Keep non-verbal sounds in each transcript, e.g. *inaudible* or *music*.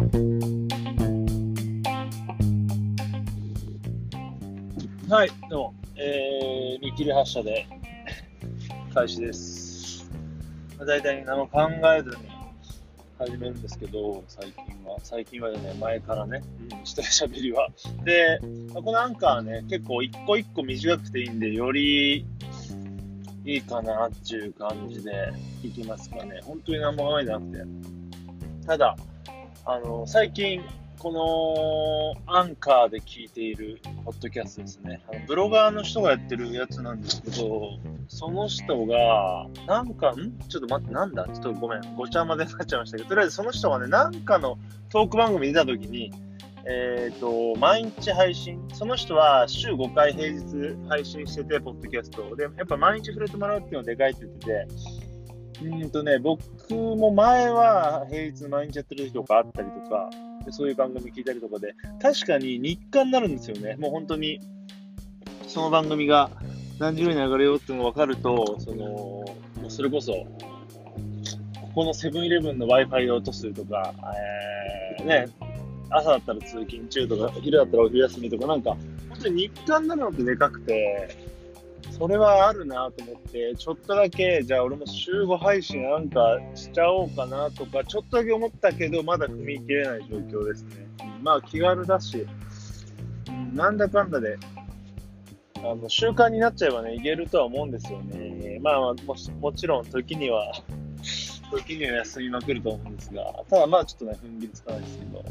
はい、どうも、えー、見切り発車で開始です。まあ、大体何も考えずに始めるんですけど、最近は。最近はね、前からね、うん、した喋りは。で、まあこのアンカーはね、結構一個一個短くていいんで、よりいいかなっていう感じでいきますかね。本当に何も考えてなくて。ただ、あの、最近、このアンカーで聞いているポッドキャストですね。あのブロガーの人がやってるやつなんですけど、その人が、なんか、ん？ちょっと待って、なんだ？ちょっとごめん、ごちゃ混ぜになっちゃいましたけど、とりあえずその人がね、なんかのトーク番組出た時に、えっ、と、毎日配信、その人は週5回平日配信してて、ポッドキャスト。で、やっぱ毎日触れてもらうっていうのでかいって言ってて、うんとね、僕も前は平日毎日やってる時とかあったりとか、そういう番組聞いたりとかで、確かに日課になるんですよね。もう本当に、その番組が何時ぐらいに上がるよっていうのが分かると、その、もうそれこそ、ここのセブンイレブンの Wi-Fi を落とすとか、えー、ね、朝だったら通勤中とか、昼だったらお昼休みとか、なんか、本当に日課になるのってでかくて、それはあるなと思って、ちょっとだけ、じゃあ俺も週5配信なんかしちゃおうかなとか、ちょっとだけ思ったけど、まだ踏み切れない状況ですね。まあ気軽だし、なんだかんだで、あの習慣になっちゃえばね、いけるとは思うんですよね。まあまあももちろん時には、*laughs* 時には休みまくると思うんですが、ただまあちょっとね、踏ん切りつかないですけど、う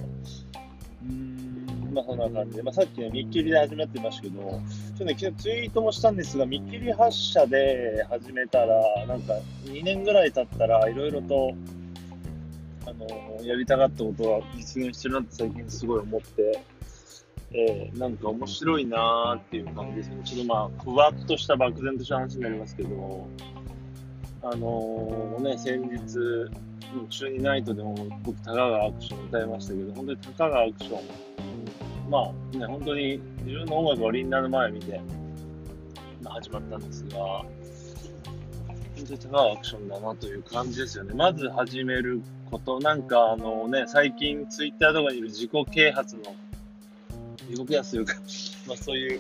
ーん、まあそんな感じで、まあさっきね、見切りで始まってましたけど、ちょっとね、昨日ツイートもしたんですが、見切り発車で始めたら、なんか2年ぐらい経ったらいろいろと、あの、やりたかったことは実現してるなって最近すごい思って、えーなんか面白いなーっていう感じですね。ちょっとまあ、ふわっとした漠然とした話になりますけど、あのーね、先日、うん中二ナイトでも僕、高川アクション歌いましたけど、本当に高川アクション、まあね、本当に自分の音楽をリンナーの前見て、まあ、始まったんですが、本当に高川アクションだなという感じですよね。まず始めること、なんかあのね、最近ツイッターとかにいる自己啓発の、自己啓発というか、*laughs* まあそういう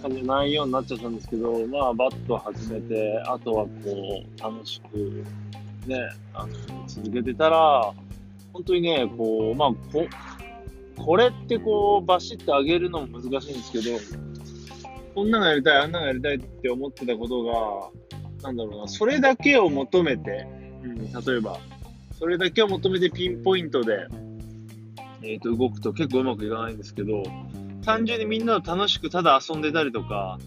感じの内容になっちゃったんですけど、まあバッと始めて、あとはこう、楽しく、ね、あの、続けてたら、本当にね、こう、まあ、こ、れってこう、バシッと上げるのも難しいんですけど、こんなのやりたい、あんなのやりたいって思ってたことが、なんだろうな、それだけを求めて、うん、例えば、それだけを求めてピンポイントで、えっ、と、動くと結構うまくいかないんですけど、単純にみんなと楽しくただ遊んでたりとか、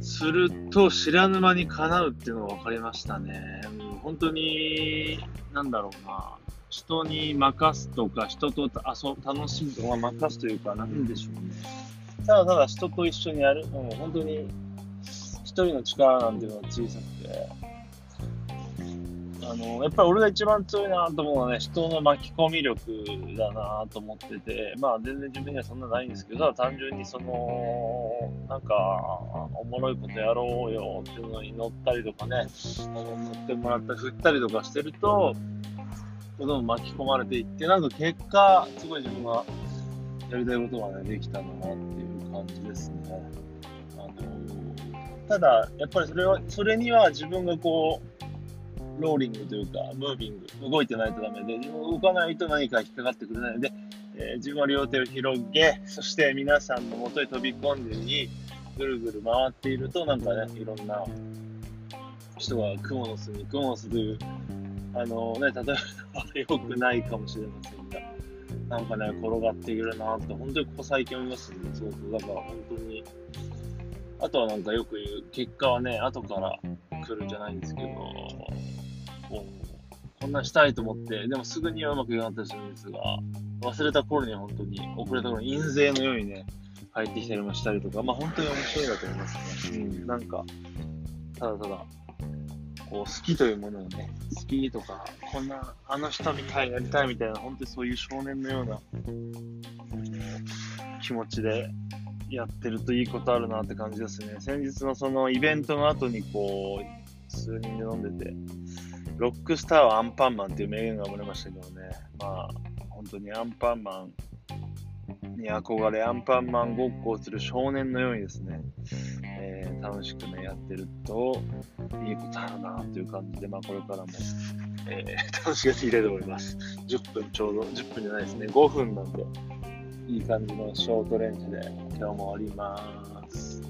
すると知らぬ間に叶うっていうのが分かりましたね。うん本当に、なんだろうな、人に任すとか、人と遊楽しむとか、任すというか、なんでしょうね。ただただ人と一緒にやる、う、本当に一人の力なんていうのは小さくて、あの、やっぱり俺が一番強いなと思うのはね、人の巻き込み力だなと思ってて、まあ全然自分にはそんなないんですけど、ただ単純にその、なんか、おもろいことやろうよっていうのに乗ったりとかね、乗ってもらったり振ったりとかしてると、どんどん巻き込まれていって、なんか結果、すごい自分がやりたいことがね、できたんだなっていう感じですね。あのただ、やっぱりそれは、それには自分がこう、ローリングというか、ムービング、動いてないとダメで、自分動かないと何か引っかかってくれないので、えー自分は両手を広げ、そして皆さんの元へ飛び込んでに、ぐるぐる回っていると、なんかね、いろんな人がクモの巣に、クモの巣という、あのね、例えば *laughs* 良くないかもしれませんが、なんかね、転がっているなって、本当にここ最近思いますね、すごく。だから本当に、あとはなんかよく言う、結果はね、後から来るんじゃないんですけど、こうこんなしたいと思って、でもすぐにはうまくいかなかったりするんですが、忘れた頃に本当に、遅れた頃に印税のようにね、入ってきたりもしたりとか、まあ本当に面白いなと思いますね。うん、なんか、ただただ、こう好きというものをね、好きとか、こんな、あの人みたいになりたいみたいな、本当にそういう少年のような、気持ちでやってるといいことあるなって感じですね。先日のそのイベントの後にこう、数人で飲んでて、ロックスターはアンパンマンっていう名言が生まれましたけどね、まあ、本当にアンパンマンに憧れ、アンパンマンごっこをする少年のようにですね、えー、楽しくね、やってると、いいことあるなという感じで、まあ、これからも、えー、*laughs* 楽しくやっていきたいと思います。10分ちょうど、10分じゃないですね、5分なんで、いい感じのショートレンジで今日も終わります。